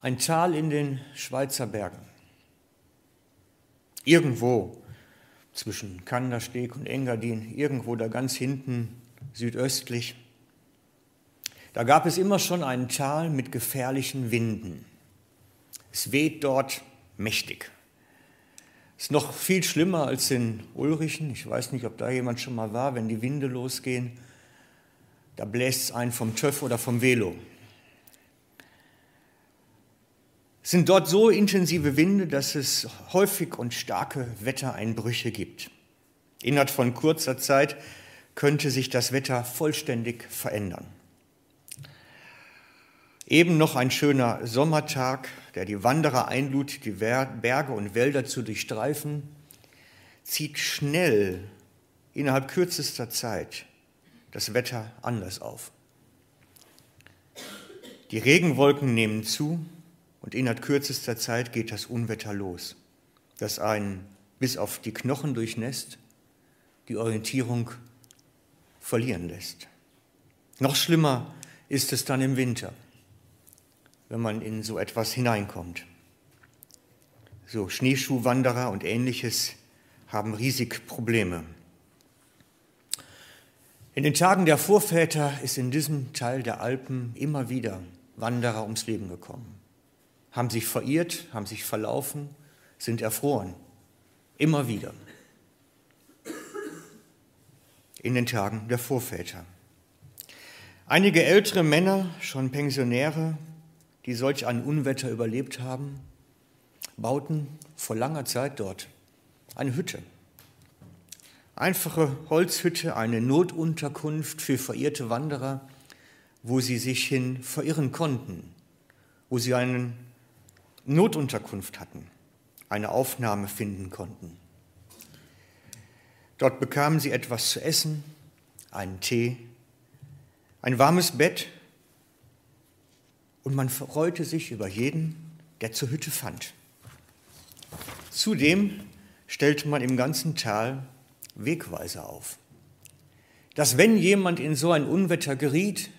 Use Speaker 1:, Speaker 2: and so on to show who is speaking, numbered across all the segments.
Speaker 1: Ein Tal in den Schweizer Bergen. Irgendwo zwischen Kandersteg und Engadin, irgendwo da ganz hinten südöstlich, da gab es immer schon ein Tal mit gefährlichen Winden. Es weht dort mächtig. Ist noch viel schlimmer als in Ulrichen. Ich weiß nicht, ob da jemand schon mal war, wenn die Winde losgehen. Da bläst es einen vom TÜV oder vom Velo sind dort so intensive Winde, dass es häufig und starke Wettereinbrüche gibt. Innerhalb von kurzer Zeit könnte sich das Wetter vollständig verändern. Eben noch ein schöner Sommertag, der die Wanderer einlud, die Berge und Wälder zu durchstreifen, zieht schnell innerhalb kürzester Zeit das Wetter anders auf. Die Regenwolken nehmen zu, und innerhalb kürzester Zeit geht das Unwetter los, das einen bis auf die Knochen durchnässt, die Orientierung verlieren lässt. Noch schlimmer ist es dann im Winter, wenn man in so etwas hineinkommt. So Schneeschuhwanderer und ähnliches haben riesig Probleme. In den Tagen der Vorväter ist in diesem Teil der Alpen immer wieder Wanderer ums Leben gekommen haben sich verirrt, haben sich verlaufen, sind erfroren. Immer wieder. In den Tagen der Vorväter. Einige ältere Männer, schon Pensionäre, die solch ein Unwetter überlebt haben, bauten vor langer Zeit dort eine Hütte. Einfache Holzhütte, eine Notunterkunft für verirrte Wanderer, wo sie sich hin verirren konnten, wo sie einen Notunterkunft hatten, eine Aufnahme finden konnten. Dort bekamen sie etwas zu essen, einen Tee, ein warmes Bett und man freute sich über jeden, der zur Hütte fand. Zudem stellte man im ganzen Tal Wegweiser auf, dass wenn jemand in so ein Unwetter geriet,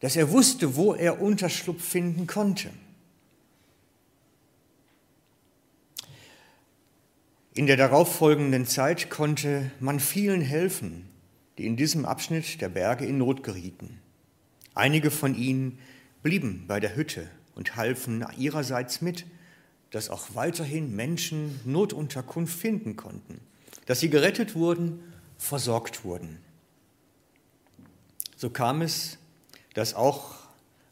Speaker 1: dass er wusste, wo er Unterschlupf finden konnte. In der darauffolgenden Zeit konnte man vielen helfen, die in diesem Abschnitt der Berge in Not gerieten. Einige von ihnen blieben bei der Hütte und halfen ihrerseits mit, dass auch weiterhin Menschen Notunterkunft finden konnten, dass sie gerettet wurden, versorgt wurden. So kam es, dass auch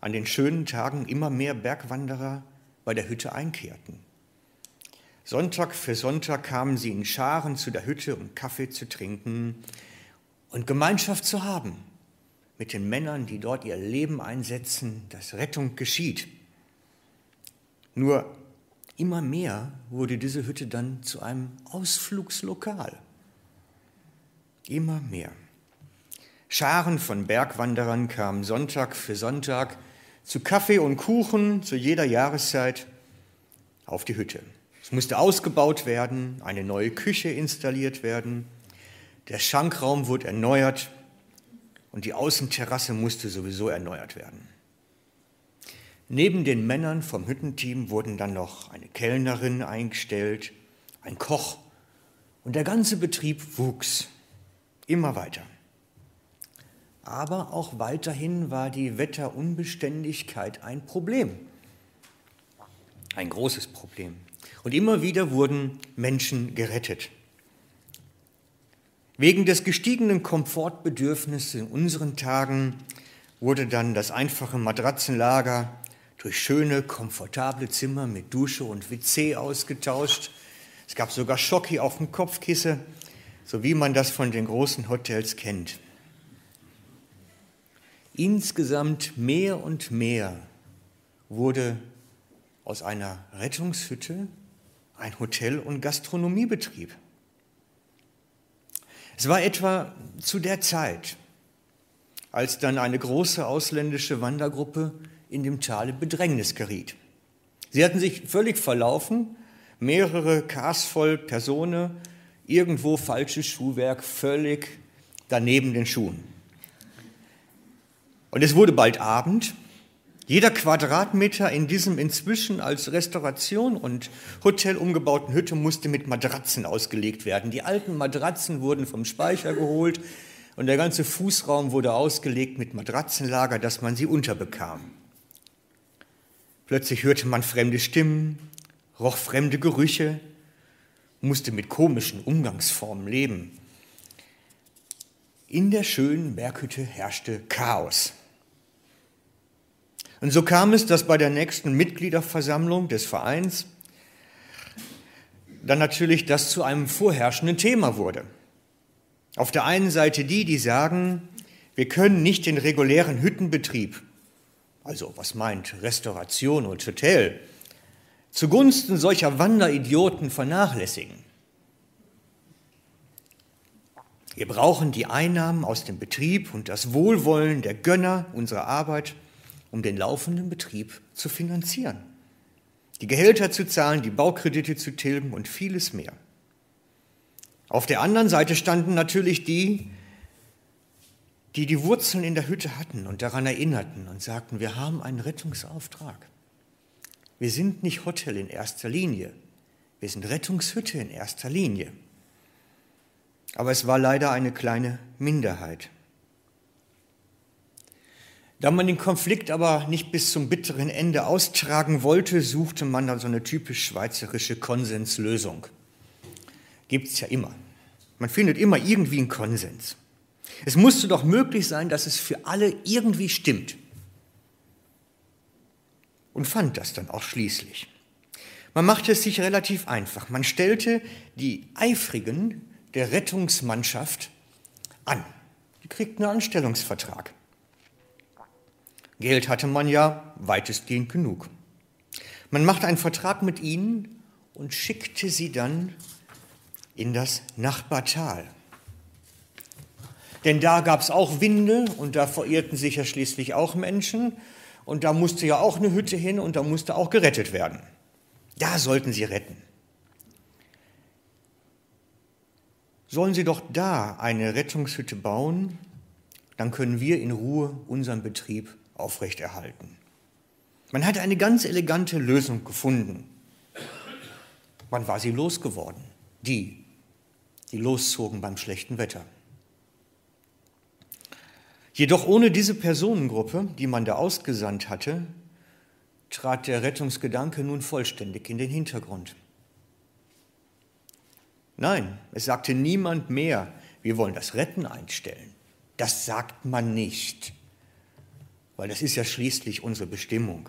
Speaker 1: an den schönen Tagen immer mehr Bergwanderer bei der Hütte einkehrten. Sonntag für Sonntag kamen sie in Scharen zu der Hütte, um Kaffee zu trinken und Gemeinschaft zu haben mit den Männern, die dort ihr Leben einsetzen, dass Rettung geschieht. Nur immer mehr wurde diese Hütte dann zu einem Ausflugslokal. Immer mehr. Scharen von Bergwanderern kamen Sonntag für Sonntag zu Kaffee und Kuchen zu jeder Jahreszeit auf die Hütte. Es musste ausgebaut werden, eine neue Küche installiert werden, der Schankraum wurde erneuert und die Außenterrasse musste sowieso erneuert werden. Neben den Männern vom Hüttenteam wurden dann noch eine Kellnerin eingestellt, ein Koch und der ganze Betrieb wuchs immer weiter. Aber auch weiterhin war die Wetterunbeständigkeit ein Problem, ein großes Problem. Und immer wieder wurden Menschen gerettet. Wegen des gestiegenen Komfortbedürfnisses in unseren Tagen wurde dann das einfache Matratzenlager durch schöne, komfortable Zimmer mit Dusche und WC ausgetauscht. Es gab sogar Schocki auf dem Kopfkissen, so wie man das von den großen Hotels kennt. Insgesamt mehr und mehr wurde aus einer Rettungshütte ein Hotel- und Gastronomiebetrieb. Es war etwa zu der Zeit, als dann eine große ausländische Wandergruppe in dem Tal in Bedrängnis geriet. Sie hatten sich völlig verlaufen, mehrere Kars voll Personen, irgendwo falsches Schuhwerk, völlig daneben den Schuhen. Und es wurde bald Abend Jeder Quadratmeter in diesem inzwischen als Restauration und Hotel umgebauten Hütte musste mit Matratzen ausgelegt werden. Die alten Matratzen wurden vom Speicher geholt und der ganze Fußraum wurde ausgelegt mit Matratzenlager, dass man sie unterbekam. Plötzlich hörte man fremde Stimmen, roch fremde Gerüche, musste mit komischen Umgangsformen leben. In der schönen Berghütte herrschte Chaos. Und so kam es, dass bei der nächsten Mitgliederversammlung des Vereins dann natürlich das zu einem vorherrschenden Thema wurde. Auf der einen Seite die, die sagen, wir können nicht den regulären Hüttenbetrieb, also was meint Restauration und Hotel, zugunsten solcher Wanderidioten vernachlässigen. Wir brauchen die Einnahmen aus dem Betrieb und das Wohlwollen der Gönner unserer Arbeit, um den laufenden Betrieb zu finanzieren, die Gehälter zu zahlen, die Baukredite zu tilgen und vieles mehr. Auf der anderen Seite standen natürlich die, die die Wurzeln in der Hütte hatten und daran erinnerten und sagten, wir haben einen Rettungsauftrag. Wir sind nicht Hotel in erster Linie, wir sind Rettungshütte in erster Linie. Aber es war leider eine kleine Minderheit. Da man den Konflikt aber nicht bis zum bitteren Ende austragen wollte, suchte man dann so eine typisch schweizerische Konsenslösung. Gibt es ja immer. Man findet immer irgendwie einen Konsens. Es musste doch möglich sein, dass es für alle irgendwie stimmt. Und fand das dann auch schließlich. Man machte es sich relativ einfach. Man stellte die Eifrigen der Rettungsmannschaft an. Die kriegten einen Anstellungsvertrag. Geld hatte man ja weitestgehend genug. Man machte einen Vertrag mit ihnen und schickte sie dann in das Nachbartal. Denn da gab es auch Winde und da verirrten sich ja schließlich auch Menschen und da musste ja auch eine Hütte hin und da musste auch gerettet werden. Da sollten sie retten. Sollen sie doch da eine Rettungshütte bauen, dann können wir in Ruhe unseren Betrieb aufrechterhalten. Man hatte eine ganz elegante Lösung gefunden. Wann war sie losgeworden? Die, die loszogen beim schlechten Wetter. Jedoch ohne diese Personengruppe, die man da ausgesandt hatte, trat der Rettungsgedanke nun vollständig in den Hintergrund. Nein, es sagte niemand mehr, wir wollen das Retten einstellen. Das sagt man nicht, weil das ist ja schließlich unsere Bestimmung.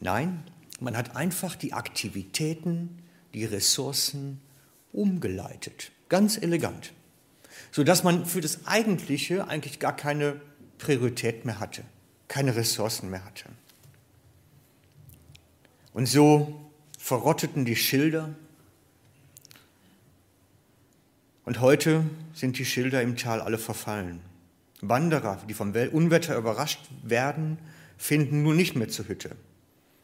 Speaker 1: Nein, man hat einfach die Aktivitäten, die Ressourcen umgeleitet, ganz elegant, sodass man für das Eigentliche eigentlich gar keine Priorität mehr hatte, keine Ressourcen mehr hatte. Und so verrotteten die Schilder. Und heute sind die Schilder im Tal alle verfallen. Wanderer, die vom Unwetter überrascht werden, finden nun nicht mehr zur Hütte.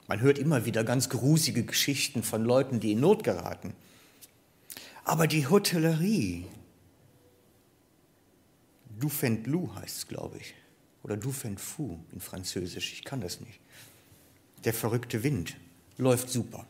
Speaker 1: Man hört immer wieder ganz grusige Geschichten von Leuten, die in Not geraten. Aber die Hotellerie, Du fend Lou heißt es, glaube ich, oder Du fend Fou in Französisch, ich kann das nicht. Der verrückte Wind läuft super.